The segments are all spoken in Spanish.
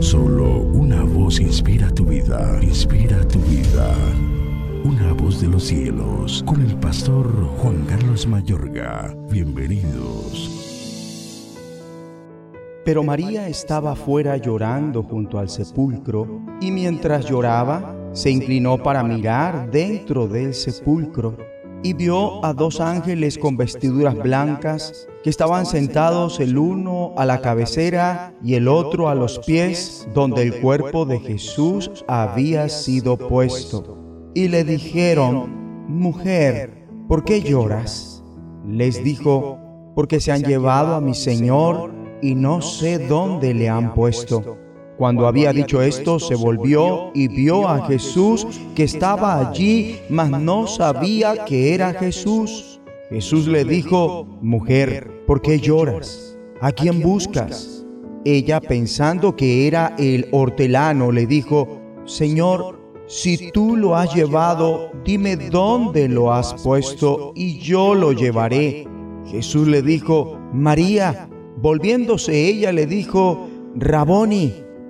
Solo una voz inspira tu vida, inspira tu vida. Una voz de los cielos, con el pastor Juan Carlos Mayorga. Bienvenidos. Pero María estaba afuera llorando junto al sepulcro, y mientras lloraba, se inclinó para mirar dentro del sepulcro y vio a dos ángeles con vestiduras blancas que estaban sentados el uno a la cabecera y el otro a los pies donde el cuerpo de Jesús había sido puesto. Y le dijeron, Mujer, ¿por qué lloras? Les dijo, porque se han llevado a mi Señor y no sé dónde le han puesto. Cuando había dicho esto, se volvió y vio a Jesús que estaba allí, mas no sabía que era Jesús. Jesús le dijo, Mujer, ¿por qué lloras? ¿A quién buscas? Ella, pensando que era el hortelano, le dijo, Señor, si tú lo has llevado, dime dónde lo has puesto y yo lo llevaré. Jesús le dijo, María. Volviéndose ella le dijo, Raboni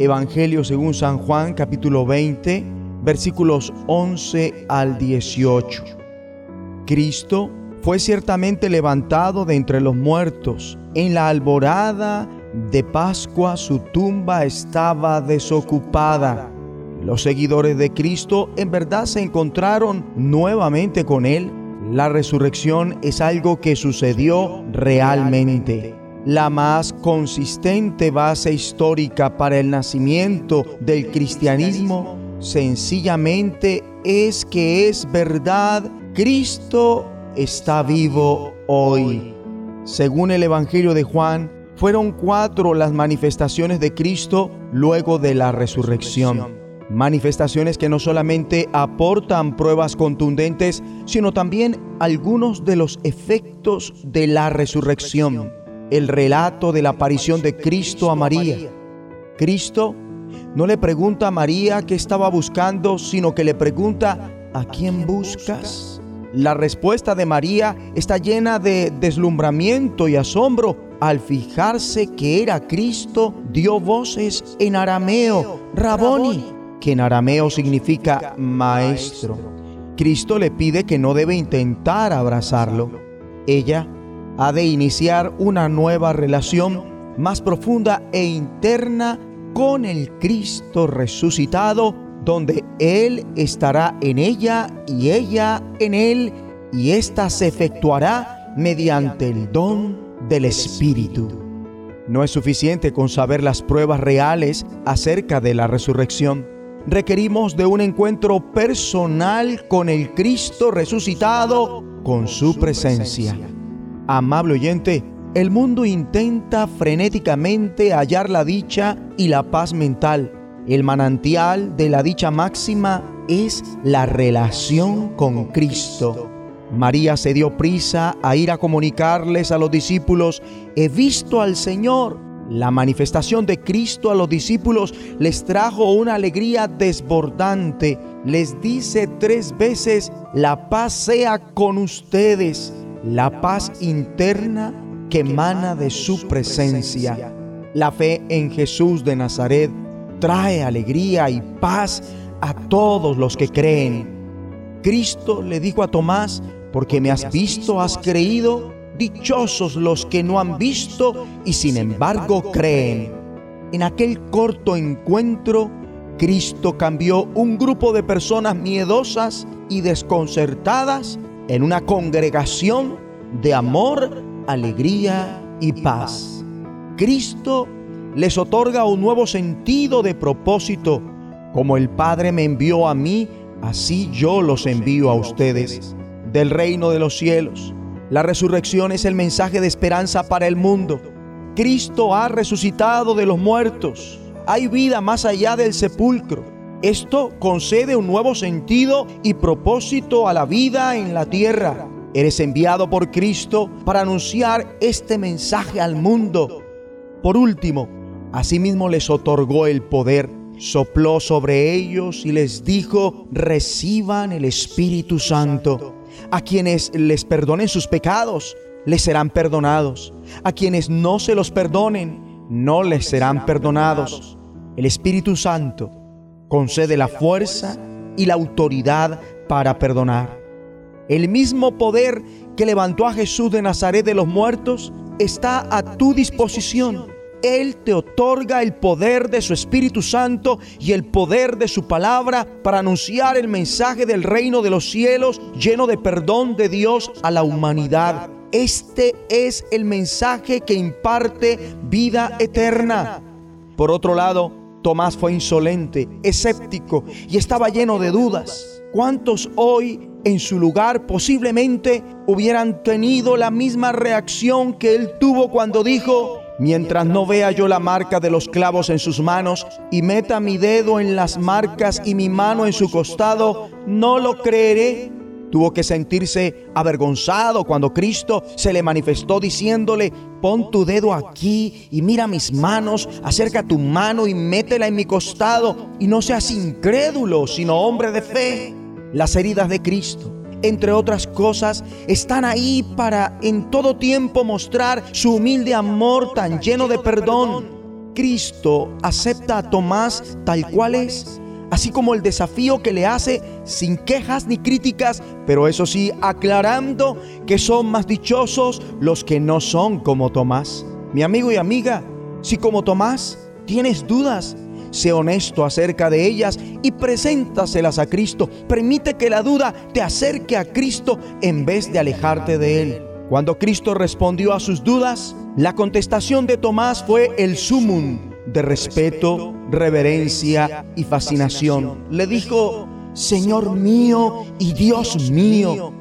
Evangelio según San Juan capítulo 20 versículos 11 al 18. Cristo fue ciertamente levantado de entre los muertos. En la alborada de Pascua su tumba estaba desocupada. Los seguidores de Cristo en verdad se encontraron nuevamente con Él. La resurrección es algo que sucedió realmente la más consistente base histórica para el nacimiento del cristianismo sencillamente es que es verdad, Cristo está vivo hoy. Según el Evangelio de Juan, fueron cuatro las manifestaciones de Cristo luego de la resurrección. Manifestaciones que no solamente aportan pruebas contundentes, sino también algunos de los efectos de la resurrección el relato de la aparición de Cristo a María. Cristo no le pregunta a María qué estaba buscando, sino que le pregunta, ¿a quién buscas? La respuesta de María está llena de deslumbramiento y asombro. Al fijarse que era Cristo, dio voces en arameo, Raboni, que en arameo significa maestro. Cristo le pide que no debe intentar abrazarlo. Ella ha de iniciar una nueva relación más profunda e interna con el Cristo resucitado, donde Él estará en ella y ella en Él, y ésta se efectuará mediante el don del Espíritu. No es suficiente con saber las pruebas reales acerca de la resurrección. Requerimos de un encuentro personal con el Cristo resucitado, con su presencia. Amable oyente, el mundo intenta frenéticamente hallar la dicha y la paz mental. El manantial de la dicha máxima es la relación con Cristo. María se dio prisa a ir a comunicarles a los discípulos, he visto al Señor. La manifestación de Cristo a los discípulos les trajo una alegría desbordante. Les dice tres veces, la paz sea con ustedes la paz interna que emana de su presencia. La fe en Jesús de Nazaret trae alegría y paz a todos los que creen. Cristo le dijo a Tomás, porque me has visto, has creído, dichosos los que no han visto y sin embargo creen. En aquel corto encuentro, Cristo cambió un grupo de personas miedosas y desconcertadas en una congregación de amor, alegría y paz. Cristo les otorga un nuevo sentido de propósito. Como el Padre me envió a mí, así yo los envío a ustedes. Del reino de los cielos. La resurrección es el mensaje de esperanza para el mundo. Cristo ha resucitado de los muertos. hay vida más allá del sepulcro. Esto concede un nuevo sentido y propósito a la vida en la tierra. Eres enviado por Cristo para anunciar este mensaje al mundo. Por último, asimismo les otorgó el poder, sopló sobre ellos y les dijo, reciban el Espíritu Santo. A quienes les perdonen sus pecados, les serán perdonados. A quienes no se los perdonen, no les serán perdonados. El Espíritu Santo concede la fuerza y la autoridad para perdonar. El mismo poder que levantó a Jesús de Nazaret de los muertos está a tu disposición. Él te otorga el poder de su Espíritu Santo y el poder de su palabra para anunciar el mensaje del reino de los cielos lleno de perdón de Dios a la humanidad. Este es el mensaje que imparte vida eterna. Por otro lado, Tomás fue insolente, escéptico y estaba lleno de dudas. ¿Cuántos hoy en su lugar posiblemente hubieran tenido la misma reacción que él tuvo cuando dijo, mientras no vea yo la marca de los clavos en sus manos y meta mi dedo en las marcas y mi mano en su costado, no lo creeré? Tuvo que sentirse avergonzado cuando Cristo se le manifestó diciéndole, pon tu dedo aquí y mira mis manos, acerca tu mano y métela en mi costado y no seas incrédulo, sino hombre de fe. Las heridas de Cristo, entre otras cosas, están ahí para en todo tiempo mostrar su humilde amor tan lleno de perdón. Cristo acepta a Tomás tal cual es así como el desafío que le hace sin quejas ni críticas, pero eso sí, aclarando que son más dichosos los que no son como Tomás. Mi amigo y amiga, si como Tomás tienes dudas, sé honesto acerca de ellas y preséntaselas a Cristo. Permite que la duda te acerque a Cristo en vez de alejarte de Él. Cuando Cristo respondió a sus dudas, la contestación de Tomás fue el sumum de respeto, reverencia y fascinación. Le dijo, Señor mío y Dios mío.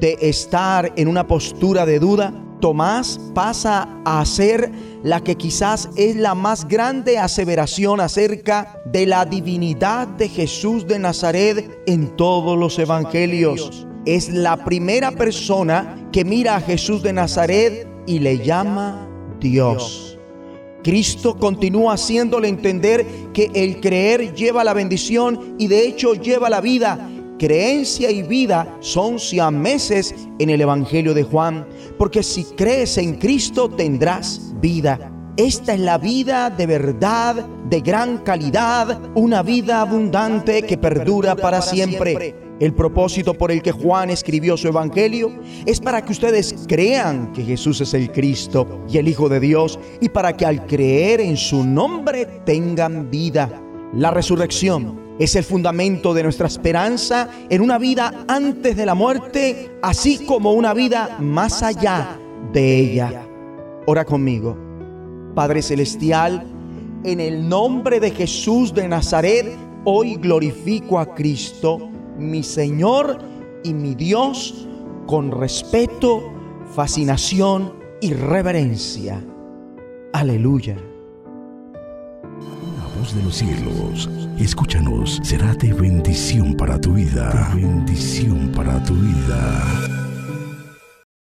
De estar en una postura de duda, Tomás pasa a ser la que quizás es la más grande aseveración acerca de la divinidad de Jesús de Nazaret en todos los evangelios. Es la primera persona que mira a Jesús de Nazaret y le llama Dios. Cristo continúa haciéndole entender que el creer lleva la bendición y de hecho lleva la vida. Creencia y vida son siameses en el Evangelio de Juan, porque si crees en Cristo tendrás vida. Esta es la vida de verdad, de gran calidad, una vida abundante que perdura para siempre. El propósito por el que Juan escribió su Evangelio es para que ustedes crean que Jesús es el Cristo y el Hijo de Dios y para que al creer en su nombre tengan vida. La resurrección es el fundamento de nuestra esperanza en una vida antes de la muerte, así como una vida más allá de ella. Ora conmigo. Padre Celestial, en el nombre de Jesús de Nazaret, hoy glorifico a Cristo mi Señor y mi Dios con respeto, fascinación y reverencia. Aleluya. La voz de los cielos, escúchanos, será de bendición para tu vida. bendición para tu vida.